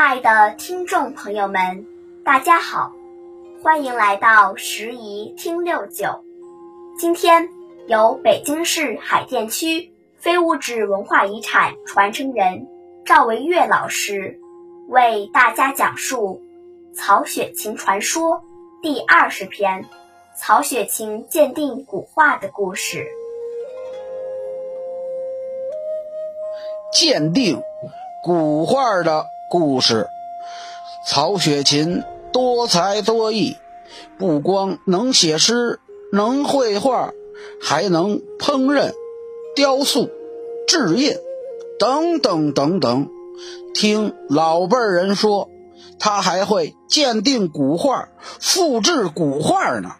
亲爱的听众朋友们，大家好，欢迎来到十宜听六九。今天由北京市海淀区非物质文化遗产传承人赵维月老师为大家讲述《曹雪芹传说》第二十篇《曹雪芹鉴定古画的故事》。鉴定古画的。故事：曹雪芹多才多艺，不光能写诗、能绘画，还能烹饪、雕塑、制印等等等等。听老辈人说，他还会鉴定古画、复制古画呢。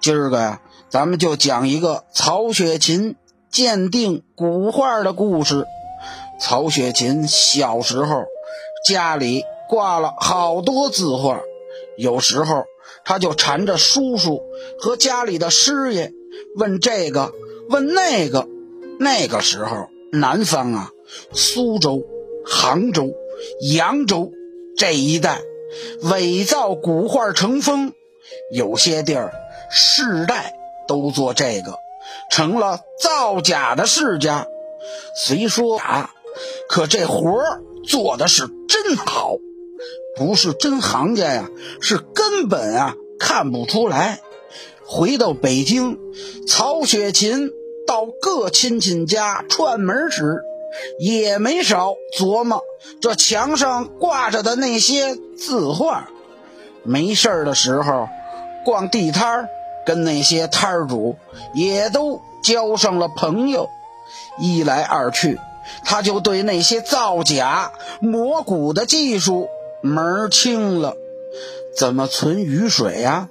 今儿个呀，咱们就讲一个曹雪芹鉴定古画的故事。曹雪芹小时候。家里挂了好多字画，有时候他就缠着叔叔和家里的师爷问这个问那个。那个时候，南方啊，苏州、杭州、扬州这一带伪造古画成风，有些地儿世代都做这个，成了造假的世家。虽说假，可这活儿。做的是好，不是真行家呀，是根本啊看不出来。回到北京，曹雪芹到各亲戚家串门时，也没少琢磨这墙上挂着的那些字画。没事的时候，逛地摊跟那些摊主也都交上了朋友。一来二去。他就对那些造假、磨骨的技术门儿清了，怎么存雨水呀？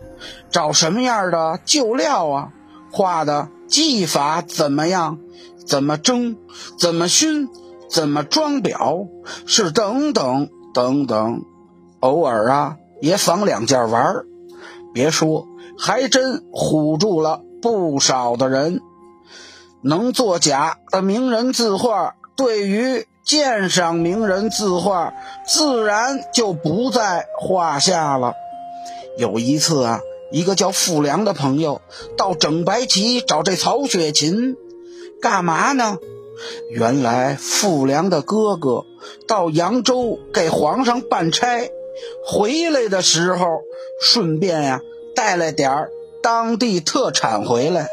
找什么样的旧料啊？画的技法怎么样？怎么蒸？怎么熏？怎么装裱？是等等等等。偶尔啊，也仿两件玩儿。别说，还真唬住了不少的人。能作假的名人字画。对于鉴赏名人字画，自然就不在话下了。有一次啊，一个叫傅良的朋友到整白旗找这曹雪芹，干嘛呢？原来傅良的哥哥到扬州给皇上办差，回来的时候顺便呀带了点儿当地特产回来，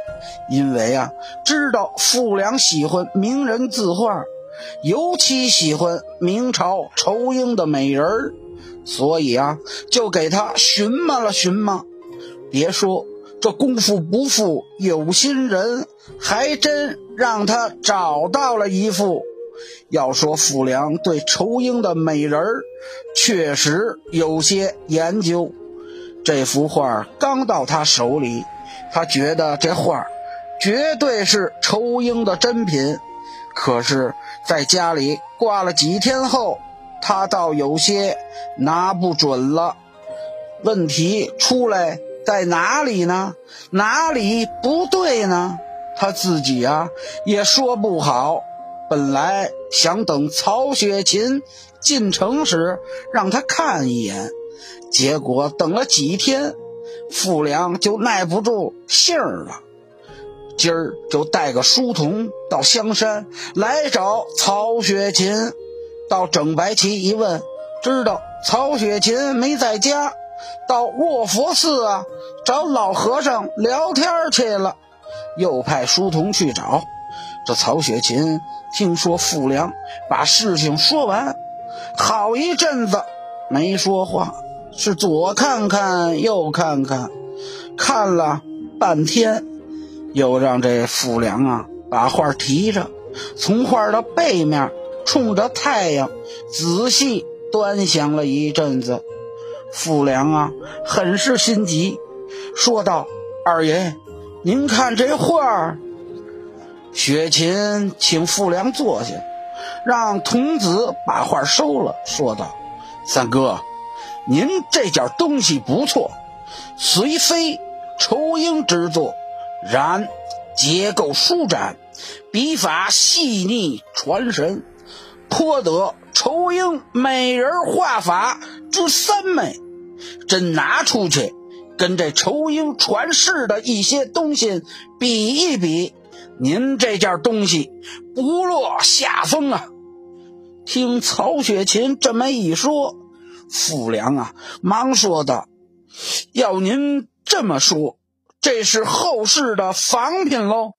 因为啊知道傅良喜欢名人字画。尤其喜欢明朝仇英的美人儿，所以啊，就给他寻摸了寻摸。别说这功夫不负有心人，还真让他找到了一幅。要说傅良对仇英的美人儿确实有些研究，这幅画刚到他手里，他觉得这画绝对是仇英的真品。可是，在家里挂了几天后，他倒有些拿不准了。问题出来在哪里呢？哪里不对呢？他自己啊也说不好。本来想等曹雪芹进城时让他看一眼，结果等了几天，傅良就耐不住性儿了。今儿就带个书童到香山来找曹雪芹，到整白旗一问，知道曹雪芹没在家，到卧佛寺啊找老和尚聊天去了。又派书童去找，这曹雪芹听说傅良把事情说完，好一阵子没说话，是左看看右看看，看了半天。又让这傅良啊把画提着，从画的背面冲着太阳仔细端详了一阵子。傅良啊很是心急，说道：“二爷，您看这画。”雪琴请傅良坐下，让童子把画收了，说道：“三哥，您这件东西不错，虽非仇英之作。”然结构舒展，笔法细腻传神，颇得仇英美人画法之三美，真拿出去跟这仇英传世的一些东西比一比，您这件东西不落下风啊！听曹雪芹这么一说，傅良啊，忙说道：“要您这么说，这是后世的仿品喽。”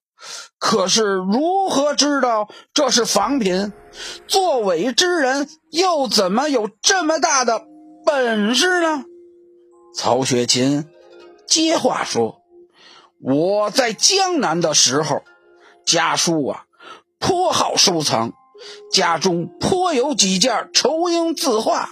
可是如何知道这是仿品？作伪之人又怎么有这么大的本事呢？曹雪芹接话说：“我在江南的时候，家书啊颇好收藏，家中颇有几件仇英字画。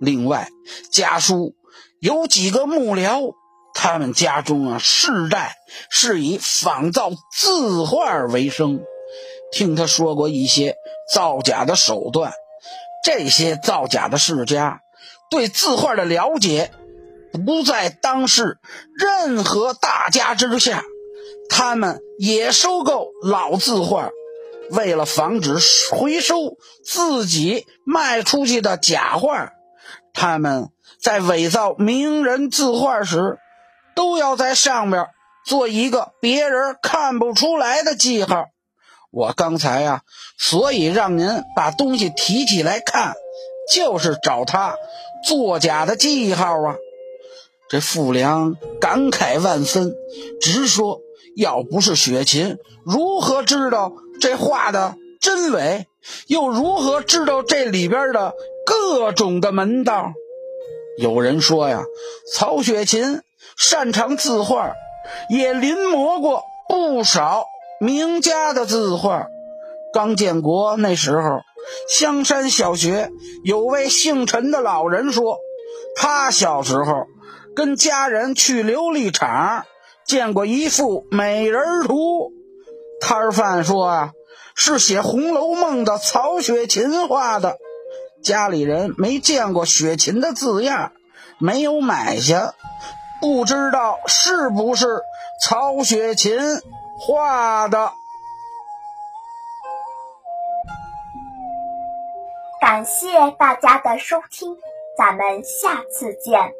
另外，家书有几个幕僚。”他们家中啊，世代是以仿造字画为生。听他说过一些造假的手段，这些造假的世家对字画的了解不在当世任何大家之下。他们也收购老字画，为了防止回收自己卖出去的假画，他们在伪造名人字画时。都要在上面做一个别人看不出来的记号。我刚才呀，所以让您把东西提起来看，就是找他作假的记号啊。这傅良感慨万分，直说：要不是雪琴，如何知道这画的真伪？又如何知道这里边的各种的门道？有人说呀，曹雪芹。擅长字画，也临摹过不少名家的字画。刚建国那时候，香山小学有位姓陈的老人说，他小时候跟家人去琉璃厂见过一幅美人图。摊贩说啊，是写《红楼梦》的曹雪芹画的。家里人没见过雪芹的字样，没有买下。不知道是不是曹雪芹画的？感谢大家的收听，咱们下次见。